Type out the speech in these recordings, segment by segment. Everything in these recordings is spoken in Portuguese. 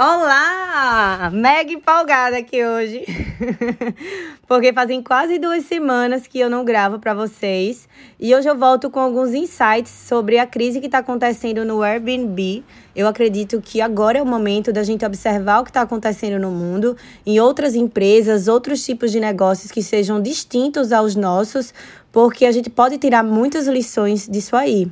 Olá! Mega empolgada aqui hoje. Porque fazem quase duas semanas que eu não gravo para vocês. E hoje eu volto com alguns insights sobre a crise que está acontecendo no Airbnb. Eu acredito que agora é o momento da gente observar o que está acontecendo no mundo, em outras empresas, outros tipos de negócios que sejam distintos aos nossos, porque a gente pode tirar muitas lições disso aí.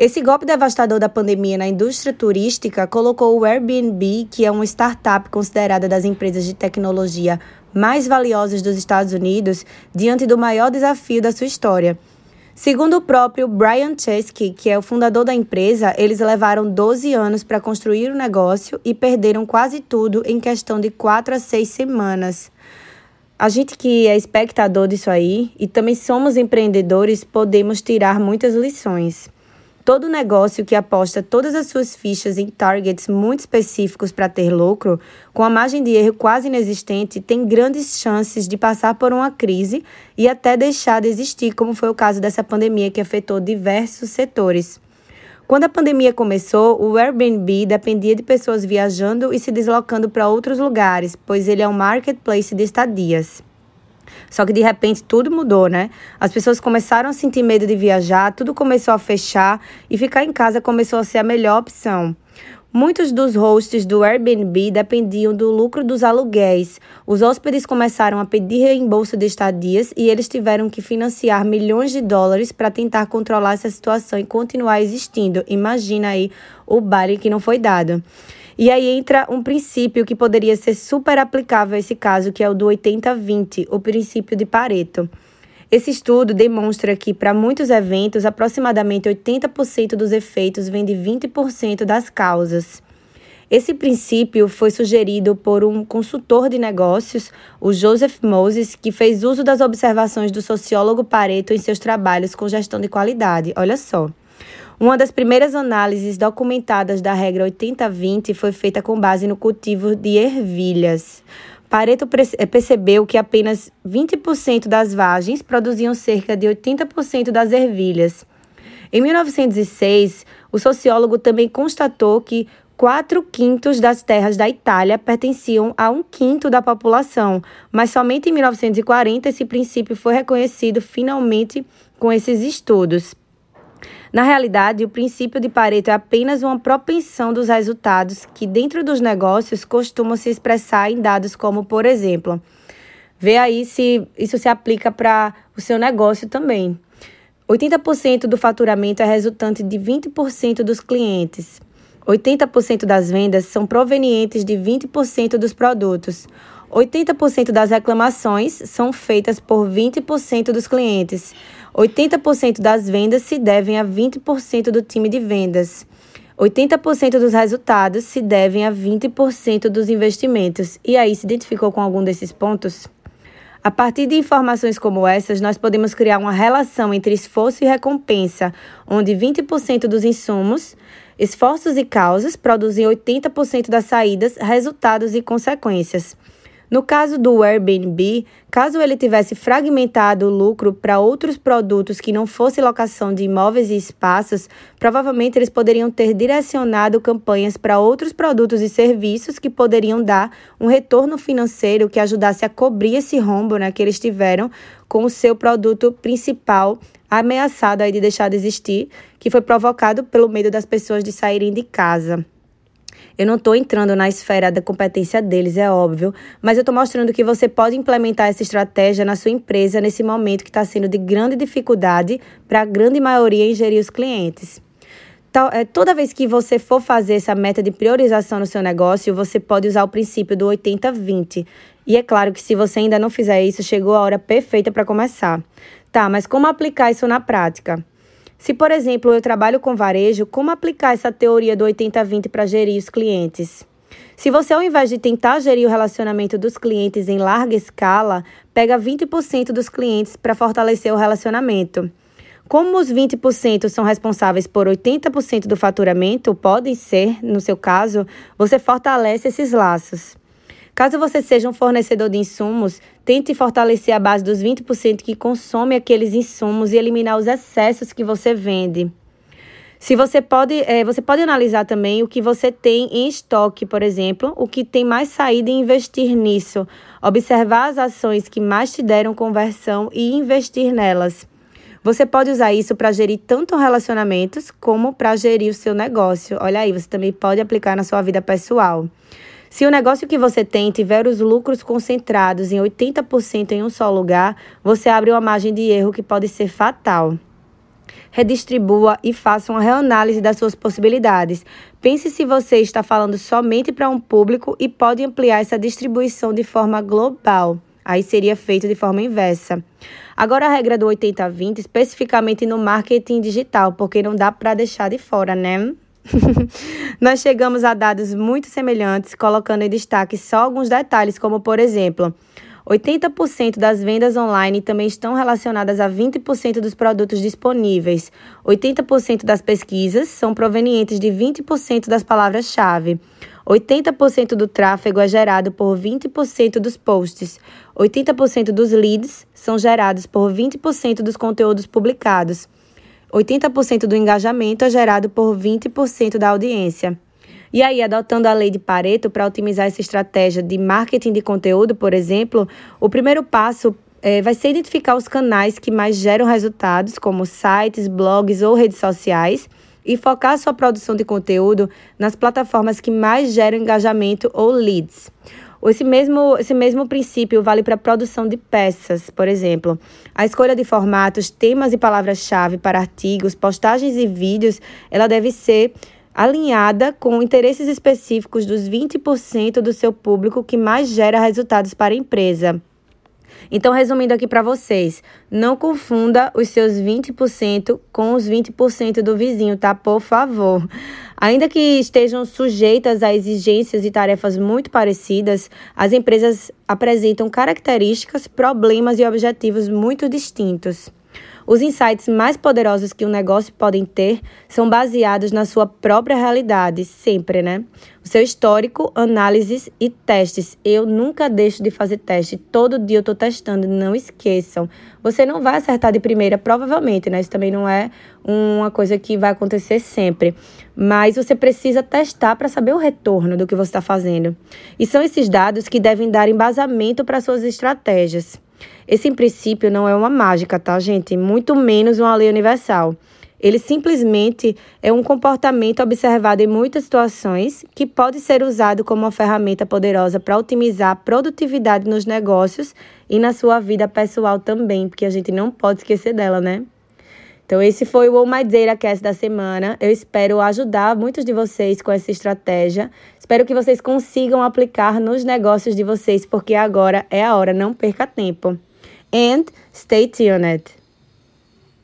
Esse golpe devastador da pandemia na indústria turística colocou o Airbnb, que é uma startup considerada das empresas de tecnologia mais valiosas dos Estados Unidos, diante do maior desafio da sua história. Segundo o próprio Brian Chesky, que é o fundador da empresa, eles levaram 12 anos para construir o negócio e perderam quase tudo em questão de 4 a 6 semanas. A gente que é espectador disso aí e também somos empreendedores, podemos tirar muitas lições. Todo negócio que aposta todas as suas fichas em targets muito específicos para ter lucro, com a margem de erro quase inexistente, tem grandes chances de passar por uma crise e até deixar de existir, como foi o caso dessa pandemia que afetou diversos setores. Quando a pandemia começou, o Airbnb dependia de pessoas viajando e se deslocando para outros lugares, pois ele é um marketplace de estadias. Só que de repente tudo mudou, né? As pessoas começaram a sentir medo de viajar, tudo começou a fechar e ficar em casa começou a ser a melhor opção. Muitos dos hosts do Airbnb dependiam do lucro dos aluguéis. Os hóspedes começaram a pedir reembolso de estadias e eles tiveram que financiar milhões de dólares para tentar controlar essa situação e continuar existindo. Imagina aí o baile que não foi dado. E aí entra um princípio que poderia ser super aplicável a esse caso, que é o do 80-20, o princípio de Pareto. Esse estudo demonstra que, para muitos eventos, aproximadamente 80% dos efeitos vêm de 20% das causas. Esse princípio foi sugerido por um consultor de negócios, o Joseph Moses, que fez uso das observações do sociólogo Pareto em seus trabalhos com gestão de qualidade. Olha só. Uma das primeiras análises documentadas da regra 80-20 foi feita com base no cultivo de ervilhas. Pareto eh, percebeu que apenas 20% das vagens produziam cerca de 80% das ervilhas. Em 1906, o sociólogo também constatou que quatro quintos das terras da Itália pertenciam a um quinto da população, mas somente em 1940 esse princípio foi reconhecido finalmente com esses estudos. Na realidade, o princípio de Pareto é apenas uma propensão dos resultados que, dentro dos negócios, costumam se expressar em dados como, por exemplo, vê aí se isso se aplica para o seu negócio também. 80% do faturamento é resultante de 20% dos clientes. 80% das vendas são provenientes de 20% dos produtos. 80% das reclamações são feitas por 20% dos clientes. 80% das vendas se devem a 20% do time de vendas. 80% dos resultados se devem a 20% dos investimentos. E aí, se identificou com algum desses pontos? A partir de informações como essas, nós podemos criar uma relação entre esforço e recompensa, onde 20% dos insumos, esforços e causas produzem 80% das saídas, resultados e consequências. No caso do Airbnb, caso ele tivesse fragmentado o lucro para outros produtos que não fosse locação de imóveis e espaços, provavelmente eles poderiam ter direcionado campanhas para outros produtos e serviços que poderiam dar um retorno financeiro que ajudasse a cobrir esse rombo né, que eles tiveram com o seu produto principal ameaçado aí de deixar de existir, que foi provocado pelo medo das pessoas de saírem de casa. Eu não estou entrando na esfera da competência deles, é óbvio, mas eu estou mostrando que você pode implementar essa estratégia na sua empresa nesse momento que está sendo de grande dificuldade para a grande maioria em gerir os clientes. É, toda vez que você for fazer essa meta de priorização no seu negócio, você pode usar o princípio do 80-20. E é claro que se você ainda não fizer isso, chegou a hora perfeita para começar. Tá, mas como aplicar isso na prática? Se, por exemplo, eu trabalho com varejo, como aplicar essa teoria do 80-20 para gerir os clientes? Se você, ao invés de tentar gerir o relacionamento dos clientes em larga escala, pega 20% dos clientes para fortalecer o relacionamento. Como os 20% são responsáveis por 80% do faturamento, podem ser, no seu caso, você fortalece esses laços. Caso você seja um fornecedor de insumos, tente fortalecer a base dos 20% que consome aqueles insumos e eliminar os excessos que você vende. Se você pode, é, você pode analisar também o que você tem em estoque, por exemplo, o que tem mais saída e investir nisso. Observar as ações que mais te deram conversão e investir nelas. Você pode usar isso para gerir tanto relacionamentos como para gerir o seu negócio. Olha aí, você também pode aplicar na sua vida pessoal. Se o negócio que você tem tiver os lucros concentrados em 80% em um só lugar, você abre uma margem de erro que pode ser fatal redistribua e faça uma reanálise das suas possibilidades. Pense se você está falando somente para um público e pode ampliar essa distribuição de forma global. Aí seria feito de forma inversa. Agora a regra do 80-20, especificamente no marketing digital, porque não dá para deixar de fora, né? Nós chegamos a dados muito semelhantes, colocando em destaque só alguns detalhes, como por exemplo, 80% das vendas online também estão relacionadas a 20% dos produtos disponíveis. 80% das pesquisas são provenientes de 20% das palavras-chave. 80% do tráfego é gerado por 20% dos posts. 80% dos leads são gerados por 20% dos conteúdos publicados. 80% do engajamento é gerado por 20% da audiência. E aí, adotando a lei de Pareto para otimizar essa estratégia de marketing de conteúdo, por exemplo, o primeiro passo é, vai ser identificar os canais que mais geram resultados, como sites, blogs ou redes sociais, e focar sua produção de conteúdo nas plataformas que mais geram engajamento ou leads. Esse mesmo, esse mesmo princípio vale para a produção de peças, por exemplo. A escolha de formatos, temas e palavras-chave para artigos, postagens e vídeos, ela deve ser alinhada com interesses específicos dos 20% do seu público que mais gera resultados para a empresa. Então, resumindo aqui para vocês, não confunda os seus 20% com os 20% do vizinho, tá? Por favor. Ainda que estejam sujeitas a exigências e tarefas muito parecidas, as empresas apresentam características, problemas e objetivos muito distintos. Os insights mais poderosos que um negócio podem ter são baseados na sua própria realidade, sempre, né? O seu histórico, análises e testes. Eu nunca deixo de fazer teste. Todo dia eu estou testando, não esqueçam. Você não vai acertar de primeira, provavelmente, né? Isso também não é uma coisa que vai acontecer sempre. Mas você precisa testar para saber o retorno do que você está fazendo. E são esses dados que devem dar embasamento para suas estratégias. Esse em princípio não é uma mágica, tá, gente? Muito menos uma lei universal. Ele simplesmente é um comportamento observado em muitas situações que pode ser usado como uma ferramenta poderosa para otimizar a produtividade nos negócios e na sua vida pessoal também, porque a gente não pode esquecer dela, né? Então, esse foi o Data Cast da semana. Eu espero ajudar muitos de vocês com essa estratégia. Espero que vocês consigam aplicar nos negócios de vocês, porque agora é a hora, não perca tempo. And stay tuned.